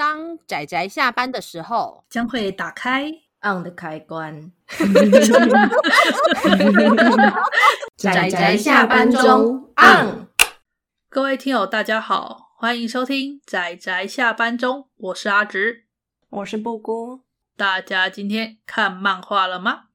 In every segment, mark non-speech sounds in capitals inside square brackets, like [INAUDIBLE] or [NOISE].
当仔仔下班的时候，将会打开 on 的开关。[LAUGHS] 仔仔下班中 on。各位听友，大家好，欢迎收听仔仔下班中，我是阿直，我是布姑。大家今天看漫画了吗？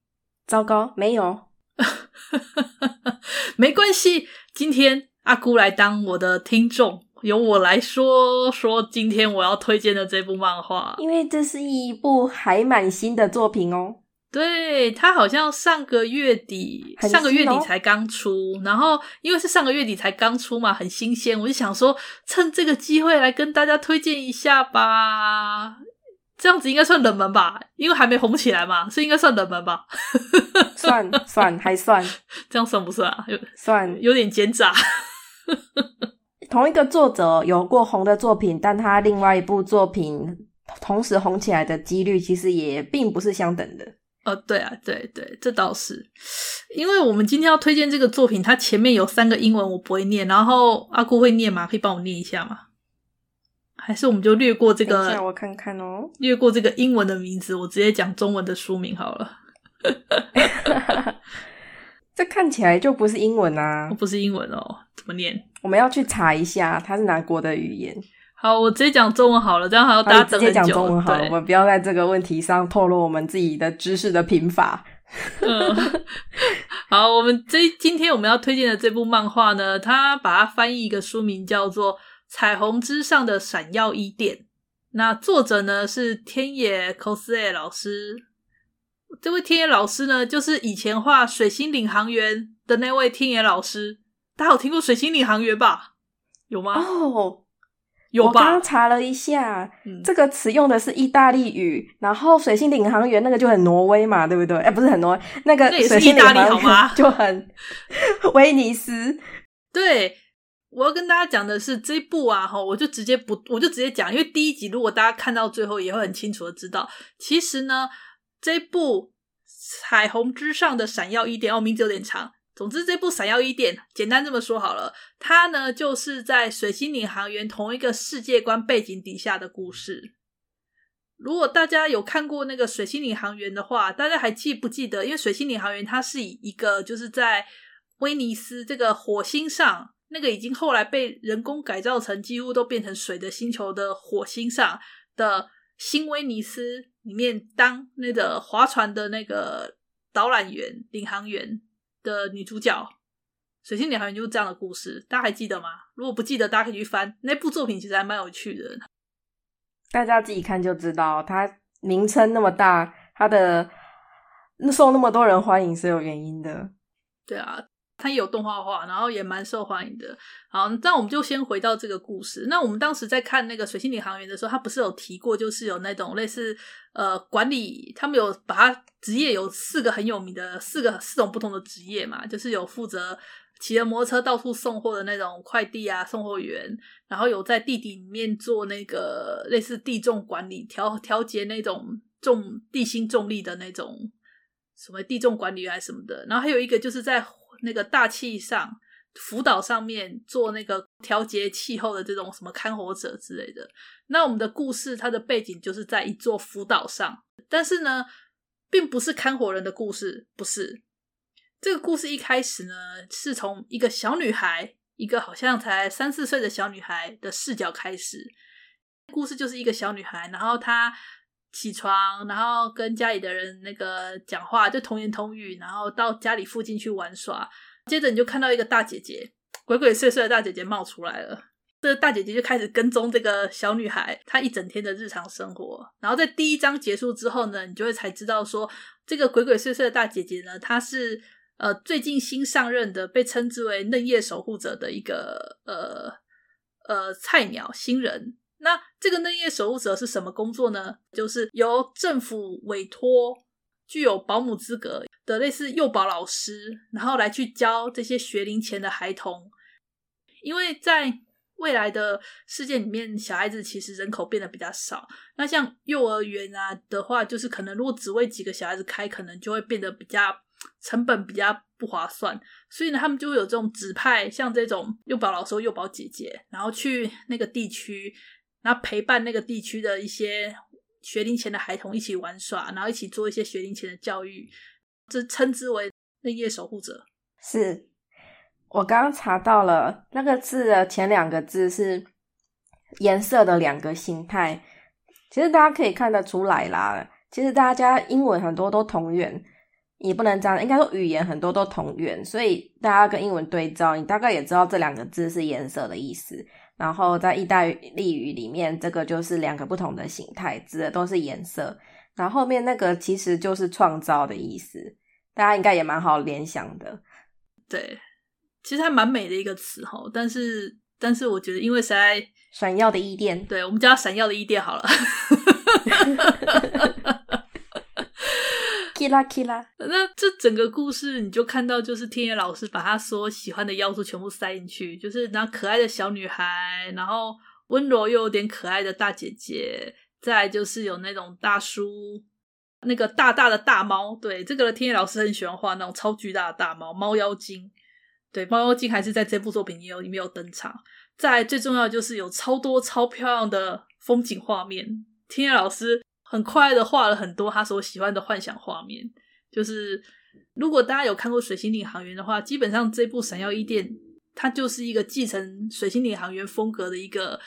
糟糕，没有。[LAUGHS] 没关系，今天阿姑来当我的听众。由我来说说今天我要推荐的这部漫画，因为这是一部还蛮新的作品哦。对，它好像上个月底，哦、上个月底才刚出，然后因为是上个月底才刚出嘛，很新鲜，我就想说趁这个机会来跟大家推荐一下吧。这样子应该算冷门吧，因为还没红起来嘛，所以应该算冷门吧。算算还算，[LAUGHS] 这样算不算啊？有算有点奸诈。同一个作者有过红的作品，但他另外一部作品同时红起来的几率其实也并不是相等的。哦，对啊，对对，这倒是。[SIGHS] 因为我们今天要推荐这个作品，它前面有三个英文我不会念，然后阿姑会念吗？可以帮我念一下吗？还是我们就略过这个？我看看哦，略过这个英文的名字，我直接讲中文的书名好了。[LAUGHS] 这看起来就不是英文啊！不是英文哦，怎么念？我们要去查一下，它是哪国的语言？好，我直接讲中文好了，这样还要大家等很久。直接讲中文好了，我们不要在这个问题上透露我们自己的知识的贫乏。嗯，[LAUGHS] 好，我们这今天我们要推荐的这部漫画呢，它把它翻译一个书名叫做《彩虹之上的闪耀伊甸》，那作者呢是天野 cosa 老师。这位天野老师呢，就是以前画《水星领航员》的那位天野老师。大家有听过《水星领航员》吧？有吗？哦，有吧。我刚刚查了一下，嗯、这个词用的是意大利语，然后《水星领航员》那个就很挪威嘛，对不对？哎，不是很挪威，那个水星领航员 [LAUGHS] 就很威尼斯。对，我要跟大家讲的是这一部啊，哈，我就直接不，我就直接讲，因为第一集如果大家看到最后，也会很清楚的知道，其实呢。这部《彩虹之上的闪耀一点》哦，名字有点长。总之，这部《闪耀一点》简单这么说好了，它呢就是在《水星领航员》同一个世界观背景底下的故事。如果大家有看过那个《水星领航员》的话，大家还记不记得？因为《水星领航员》它是以一个就是在威尼斯这个火星上，那个已经后来被人工改造成几乎都变成水的星球的火星上的新威尼斯。里面当那个划船的那个导览员、领航员的女主角，《水星领航员》就是这样的故事，大家还记得吗？如果不记得，大家可以去翻那部作品，其实还蛮有趣的。大家自己看就知道，它名称那么大，它的受那么多人欢迎是有原因的。对啊。它也有动画化，然后也蛮受欢迎的。好，那我们就先回到这个故事。那我们当时在看那个《水星领航员》的时候，他不是有提过，就是有那种类似呃管理，他们有把他职业有四个很有名的四个四种不同的职业嘛，就是有负责骑着摩托车到处送货的那种快递啊送货员，然后有在地底里面做那个类似地重管理调调节那种重地心重力的那种什么地重管理员还是什么的，然后还有一个就是在。那个大气上浮岛上面做那个调节气候的这种什么看火者之类的。那我们的故事它的背景就是在一座浮岛上，但是呢，并不是看火人的故事，不是。这个故事一开始呢，是从一个小女孩，一个好像才三四岁的小女孩的视角开始。故事就是一个小女孩，然后她起床，然后跟家里的人那个讲话，就童言童语，然后到家里附近去玩耍。接着你就看到一个大姐姐，鬼鬼祟祟的大姐姐冒出来了。这个大姐姐就开始跟踪这个小女孩，她一整天的日常生活。然后在第一章结束之后呢，你就会才知道说，这个鬼鬼祟祟的大姐姐呢，她是呃最近新上任的，被称之为嫩叶守护者的一个呃呃菜鸟新人。那这个嫩叶守护者是什么工作呢？就是由政府委托具有保姆资格的类似幼保老师，然后来去教这些学龄前的孩童。因为在未来的世界里面，小孩子其实人口变得比较少。那像幼儿园啊的话，就是可能如果只为几个小孩子开，可能就会变得比较成本比较不划算。所以呢，他们就会有这种指派，像这种幼保老师、幼保姐姐，然后去那个地区。然后陪伴那个地区的一些学龄前的孩童一起玩耍，然后一起做一些学龄前的教育，这称之为那夜守护者。是我刚刚查到了那个字的前两个字是颜色的两个形态，其实大家可以看得出来啦。其实大家英文很多都同源，也不能这样，应该说语言很多都同源，所以大家跟英文对照，你大概也知道这两个字是颜色的意思。然后在意大利语里面，这个就是两个不同的形态，指的都是颜色。然后后面那个其实就是创造的意思，大家应该也蛮好联想的。对，其实还蛮美的一个词哈，但是但是我觉得，因为实在闪耀的伊甸，对，我们叫它闪耀的伊甸好了。[LAUGHS] [LAUGHS] Kira Kira，那这整个故事你就看到，就是天野老师把他所喜欢的要素全部塞进去，就是那可爱的小女孩，然后温柔又有点可爱的大姐姐，再就是有那种大叔，那个大大的大猫，对，这个天野老师很喜欢画那种超巨大的大猫，猫妖精，对，猫妖精还是在这部作品也有里面有登场。再最重要就是有超多超漂亮的风景画面，天野老师。很快的画了很多他所喜欢的幻想画面，就是如果大家有看过《水星领航员》的话，基本上这部《闪耀伊甸》它就是一个继承《水星领航员》风格的一个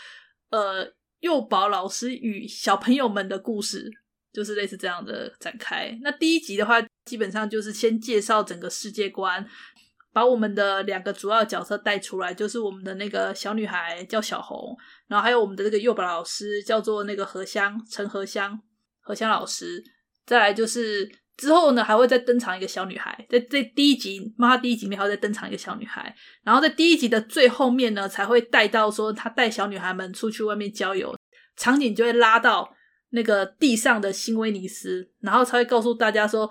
呃幼保老师与小朋友们的故事，就是类似这样的展开。那第一集的话，基本上就是先介绍整个世界观，把我们的两个主要角色带出来，就是我们的那个小女孩叫小红，然后还有我们的这个幼保老师叫做那个荷香陈荷香。何香老师，再来就是之后呢，还会再登场一个小女孩，在这第一集，妈妈第一集里面还会再登场一个小女孩，然后在第一集的最后面呢，才会带到说他带小女孩们出去外面郊游，场景就会拉到那个地上的新威尼斯，然后才会告诉大家说，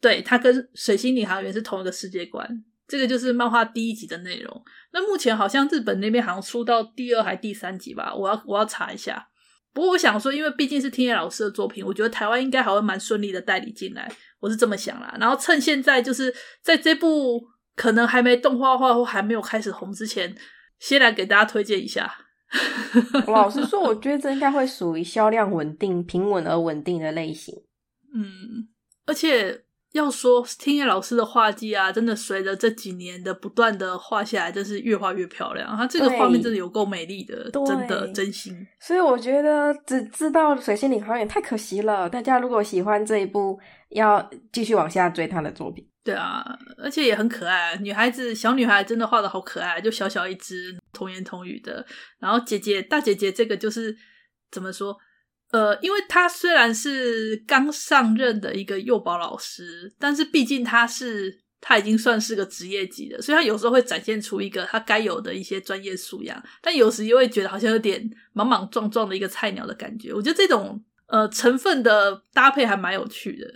对，他跟水星领航员是同一个世界观，这个就是漫画第一集的内容。那目前好像日本那边好像出到第二还第三集吧，我要我要查一下。不过我想说，因为毕竟是天野老师的作品，我觉得台湾应该还会蛮顺利的代理进来，我是这么想啦。然后趁现在就是在这部可能还没动画化或还没有开始红之前，先来给大家推荐一下。老实说，我觉得这应该会属于销量稳定、平稳而稳定的类型。[LAUGHS] 嗯，而且。要说听野老师的画技啊，真的随着这几年的不断的画下来，真是越画越漂亮。他这个画面真的有够美丽的，真的真心。所以我觉得只知道水星领航员太可惜了。大家如果喜欢这一部，要继续往下追他的作品。对啊，而且也很可爱，女孩子小女孩真的画的好可爱，就小小一只，童言童语的。然后姐姐大姐姐这个就是怎么说？呃，因为他虽然是刚上任的一个幼保老师，但是毕竟他是他已经算是个职业级的，所以他有时候会展现出一个他该有的一些专业素养，但有时又会觉得好像有点莽莽撞撞的一个菜鸟的感觉。我觉得这种呃成分的搭配还蛮有趣的。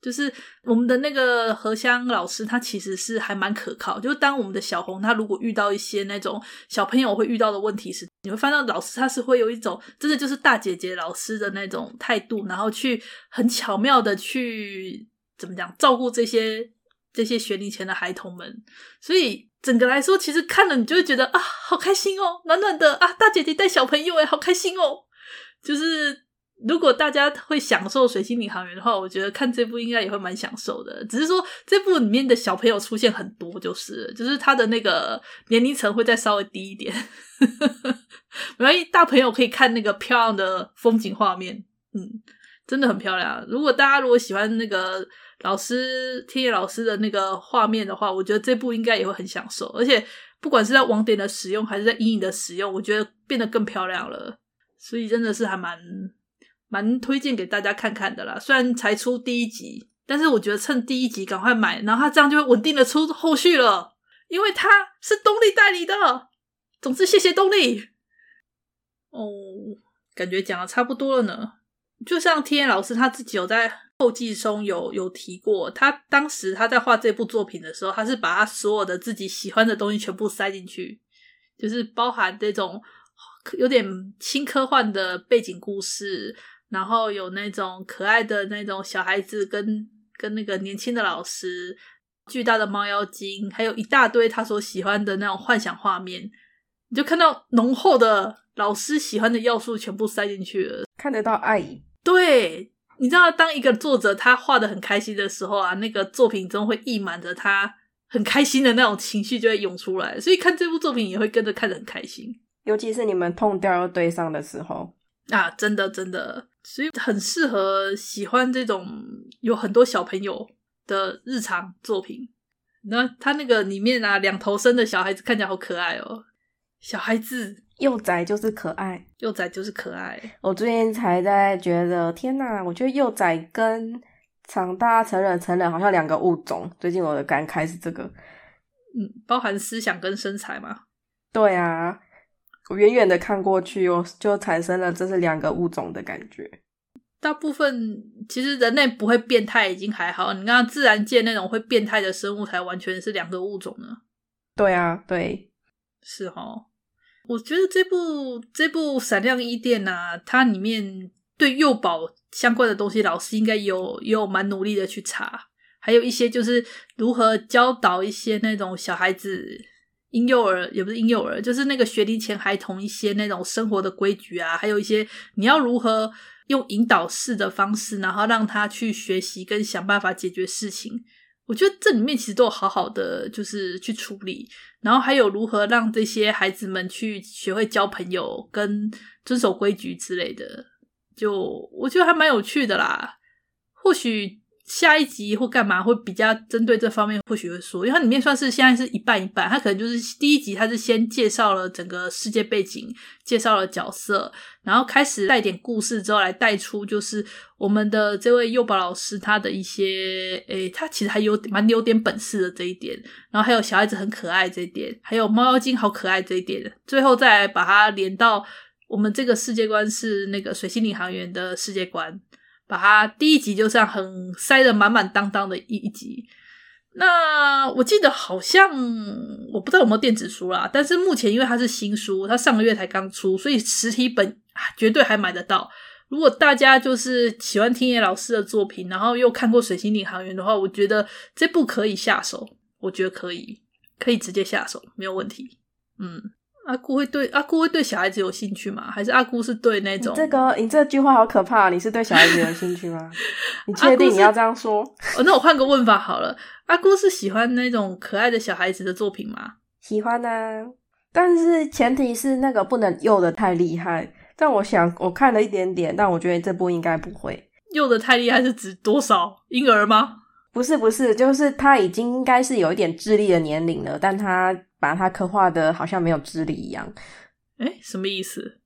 就是我们的那个荷香老师，他其实是还蛮可靠。就是当我们的小红，他如果遇到一些那种小朋友会遇到的问题时，你会发现老师他是会有一种真的就是大姐姐老师的那种态度，然后去很巧妙的去怎么讲照顾这些这些学龄前的孩童们。所以整个来说，其实看了你就会觉得啊，好开心哦，暖暖的啊，大姐姐带小朋友诶，好开心哦，就是。如果大家会享受《水星领航员》的话，我觉得看这部应该也会蛮享受的。只是说这部里面的小朋友出现很多，就是就是他的那个年龄层会再稍微低一点。[LAUGHS] 没关系，大朋友可以看那个漂亮的风景画面，嗯，真的很漂亮。如果大家如果喜欢那个老师天野老师的那个画面的话，我觉得这部应该也会很享受。而且不管是在网点的使用还是在阴影的使用，我觉得变得更漂亮了。所以真的是还蛮。蛮推荐给大家看看的啦，虽然才出第一集，但是我觉得趁第一集赶快买，然后它这样就会稳定的出后续了，因为它是东立代理的。总之，谢谢东立。哦，感觉讲的差不多了呢。就像天老师他自己有在后记中有有提过，他当时他在画这部作品的时候，他是把他所有的自己喜欢的东西全部塞进去，就是包含这种有点轻科幻的背景故事。然后有那种可爱的那种小孩子跟跟那个年轻的老师，巨大的猫妖精，还有一大堆他所喜欢的那种幻想画面，你就看到浓厚的老师喜欢的要素全部塞进去了，看得到爱。对，你知道，当一个作者他画的很开心的时候啊，那个作品中会溢满着他很开心的那种情绪就会涌出来，所以看这部作品也会跟着看得很开心。尤其是你们痛掉又对上的时候啊，真的真的，所以很适合喜欢这种有很多小朋友的日常作品。那他那个里面啊，两头身的小孩子看起来好可爱哦，小孩子幼崽就是可爱，幼崽就是可爱。我最近才在觉得，天哪，我觉得幼崽跟长大成人成人好像两个物种。最近我的感慨是这个，嗯，包含思想跟身材嘛？对啊。我远远的看过去，我就产生了这是两个物种的感觉。大部分其实人类不会变态已经还好，你看自然界那种会变态的生物才完全是两个物种呢。对啊，对，是哦。我觉得这部这部闪亮伊甸啊，它里面对幼保相关的东西，老师应该有也有蛮努力的去查，还有一些就是如何教导一些那种小孩子。婴幼儿也不是婴幼儿，就是那个学龄前孩童一些那种生活的规矩啊，还有一些你要如何用引导式的方式，然后让他去学习跟想办法解决事情。我觉得这里面其实都有好好的就是去处理，然后还有如何让这些孩子们去学会交朋友跟遵守规矩之类的，就我觉得还蛮有趣的啦。或许。下一集或干嘛会比较针对这方面，或许会说，因为它里面算是现在是一半一半，它可能就是第一集，它是先介绍了整个世界背景，介绍了角色，然后开始带点故事之后来带出，就是我们的这位幼保老师他的一些，诶，他其实还有蛮有点本事的这一点，然后还有小孩子很可爱这一点，还有猫妖精好可爱这一点，最后再把它连到我们这个世界观是那个水星领航员的世界观。把它第一集就这样很塞得满满当当的一一集，那我记得好像我不知道有没有电子书啦，但是目前因为它是新书，它上个月才刚出，所以实体本绝对还买得到。如果大家就是喜欢听野老师的作品，然后又看过《水星领航员》的话，我觉得这部可以下手，我觉得可以，可以直接下手，没有问题。嗯。阿姑会对阿姑会对小孩子有兴趣吗？还是阿姑是对那种？这个你这句话好可怕！你是对小孩子有兴趣吗？[LAUGHS] 你确定你要这样说？哦，那我换个问法好了。阿姑是喜欢那种可爱的小孩子的作品吗？喜欢啊，但是前提是那个不能幼的太厉害。但我想我看了一点点，但我觉得这部应该不会幼的太厉害，是指多少婴儿吗？不是不是，就是他已经应该是有一点智力的年龄了，但他。把他刻画的好像没有智力一样，诶，什么意思？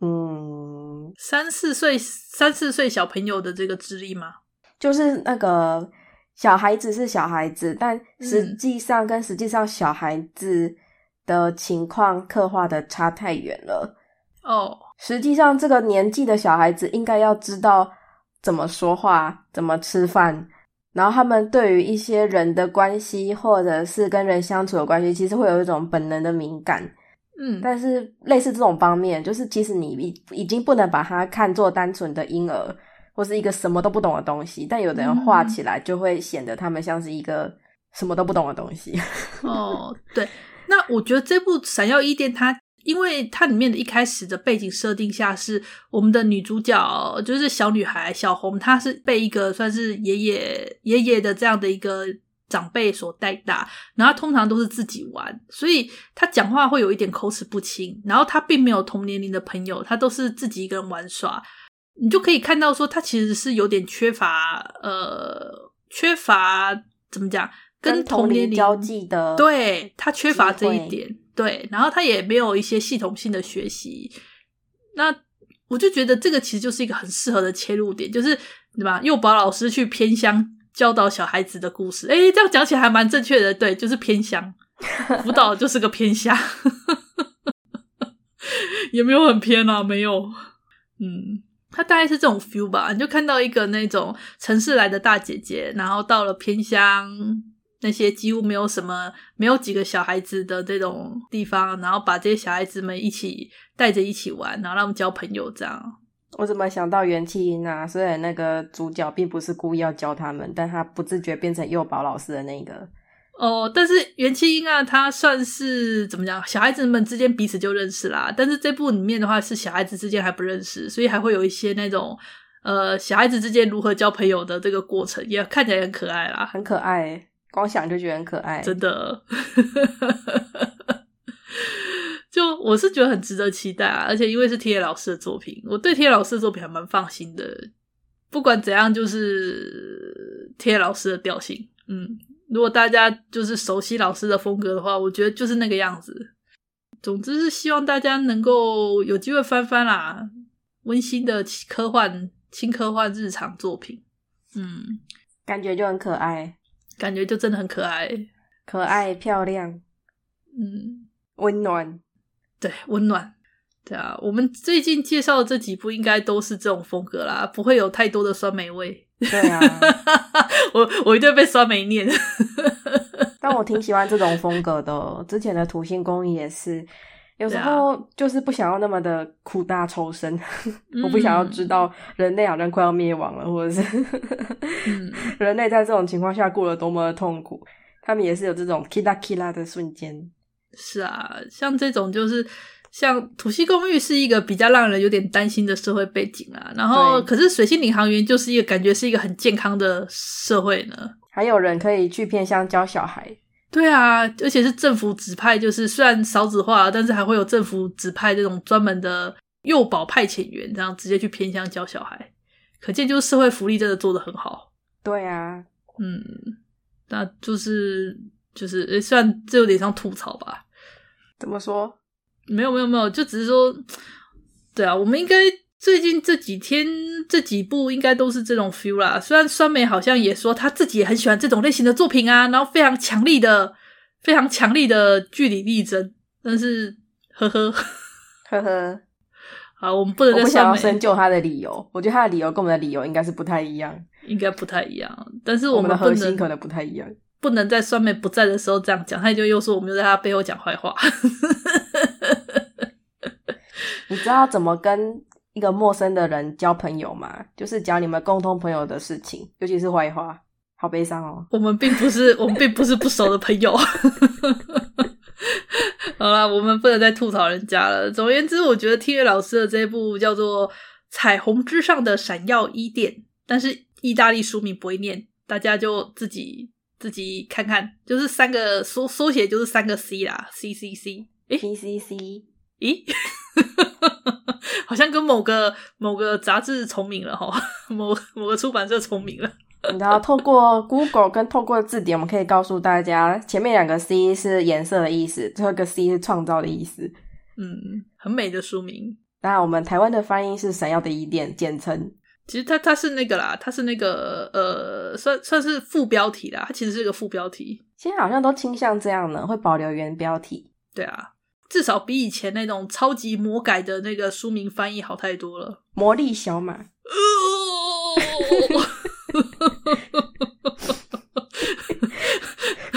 嗯，三四岁三四岁小朋友的这个智力吗？就是那个小孩子是小孩子，但实际上跟实际上小孩子的情况刻画的差太远了。哦，实际上这个年纪的小孩子应该要知道怎么说话，怎么吃饭。然后他们对于一些人的关系，或者是跟人相处的关系，其实会有一种本能的敏感。嗯，但是类似这种方面，就是其实你已已经不能把它看作单纯的婴儿，或是一个什么都不懂的东西。但有的人画起来，就会显得他们像是一个什么都不懂的东西。[LAUGHS] 哦，对。那我觉得这部《闪耀伊甸》它。因为它里面的一开始的背景设定下是我们的女主角就是小女孩小红，她是被一个算是爷爷爷爷的这样的一个长辈所带大，然后通常都是自己玩，所以她讲话会有一点口齿不清，然后她并没有同年龄的朋友，她都是自己一个人玩耍，你就可以看到说她其实是有点缺乏呃缺乏怎么讲跟同年龄交际的，对，她缺乏这一点。对，然后他也没有一些系统性的学习，那我就觉得这个其实就是一个很适合的切入点，就是对吧？幼保老师去偏乡教导小孩子的故事，诶，这样讲起来还蛮正确的，对，就是偏乡辅导就是个偏乡，[LAUGHS] 有没有很偏啊？没有，嗯，他大概是这种 feel 吧，你就看到一个那种城市来的大姐姐，然后到了偏乡。那些几乎没有什么、没有几个小孩子的这种地方，然后把这些小孩子们一起带着一起玩，然后让他们交朋友，这样。我怎么想到元气音啊？虽然那个主角并不是故意要教他们，但他不自觉变成幼保老师的那个哦，但是元气音啊，他算是怎么讲？小孩子们之间彼此就认识啦。但是这部里面的话，是小孩子之间还不认识，所以还会有一些那种呃，小孩子之间如何交朋友的这个过程，也看起来很可爱啦，很可爱，光想就觉得很可爱，真的。[LAUGHS] 就我是觉得很值得期待啊，而且因为是天野老师的作品，我对天野老师的作品还蛮放心的。不管怎样，就是天野老师的调性，嗯。如果大家就是熟悉老师的风格的话，我觉得就是那个样子。总之是希望大家能够有机会翻翻啦，温馨的科幻、轻科幻日常作品，嗯，感觉就很可爱，感觉就真的很可爱，可爱漂亮，嗯，温暖，对，温暖，对啊。我们最近介绍的这几部应该都是这种风格啦，不会有太多的酸梅味。对啊，[LAUGHS] 我我一定被酸梅念。[LAUGHS] 但我挺喜欢这种风格的。之前的《土星公寓》也是，有时候就是不想要那么的苦大仇深。嗯、[LAUGHS] 我不想要知道人类好像快要灭亡了，或者是 [LAUGHS] 人类在这种情况下过了多么的痛苦。他们也是有这种 kira kira 的瞬间。是啊，像这种就是。像土星公寓是一个比较让人有点担心的社会背景啊，然后可是水星领航员就是一个感觉是一个很健康的社会呢。还有人可以去偏乡教小孩，对啊，而且是政府指派，就是虽然少子化，但是还会有政府指派这种专门的幼保派遣员，这样直接去偏乡教小孩，可见就是社会福利真的做得很好。对啊，嗯，那就是就是，诶，虽然这有点像吐槽吧？怎么说？没有没有没有，就只是说，对啊，我们应该最近这几天这几部应该都是这种 feel 啦。虽然酸梅好像也说他自己也很喜欢这种类型的作品啊，然后非常强力的、非常强力的据理力争，但是呵呵呵呵，好，我们不能再想要深究他的理由。我觉得他的理由跟我们的理由应该是不太一样，应该不太一样。但是我们，我们的核心可能不太一样，不能在酸梅不在的时候这样讲，他就又说我们又在他背后讲坏话。[LAUGHS] 你知道怎么跟一个陌生的人交朋友嘛？就是讲你们共同朋友的事情，尤其是坏话，好悲伤哦。我们并不是，我们并不是不熟的朋友。[LAUGHS] 好啦，我们不能再吐槽人家了。总而言之，我觉得天野老师的这一部叫做《彩虹之上的闪耀伊甸》，但是意大利书名不会念，大家就自己自己看看。就是三个缩缩写，就是三个 C 啦，C C C。诶，C C C，咦？[LAUGHS] 好像跟某个某个杂志重名了哈，[LAUGHS] 某某个出版社重名了。然后透过 Google 跟透过字典，我们可以告诉大家，前面两个 C 是颜色的意思，最后一个 C 是创造的意思。嗯，很美的书名。那我们台湾的翻译是“闪耀的伊甸”简称。其实它它是那个啦，它是那个呃，算算是副标题啦。它其实是一个副标题。现在好像都倾向这样呢，会保留原标题。对啊。至少比以前那种超级魔改的那个书名翻译好太多了。魔力小马，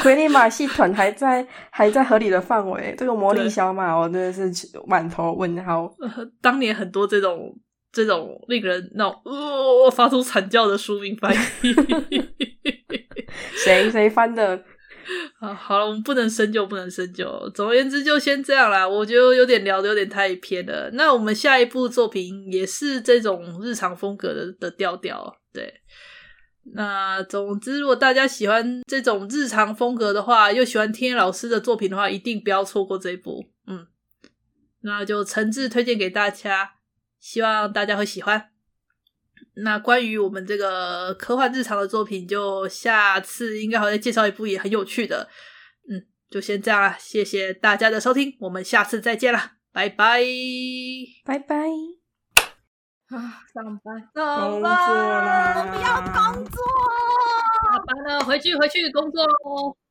魁力马戏团还在还在合理的范围。这个魔力小马，我真的是满头问号。当年很多这种这种令人那种呃发出惨叫的书名翻译，[LAUGHS] 谁谁翻的？[LAUGHS] 啊，好了，我们不能深究，不能深究。总而言之，就先这样啦。我觉得有点聊的有点太偏了。那我们下一部作品也是这种日常风格的的调调。对，那总之，如果大家喜欢这种日常风格的话，又喜欢天野老师的作品的话，一定不要错过这一部。嗯，那就诚挚推荐给大家，希望大家会喜欢。那关于我们这个科幻日常的作品，就下次应该还会再介绍一部也很有趣的。嗯，就先这样啦，谢谢大家的收听，我们下次再见啦，拜拜，拜拜。啊，上班，上班，我不要工作，下班了，回去回去工作喽。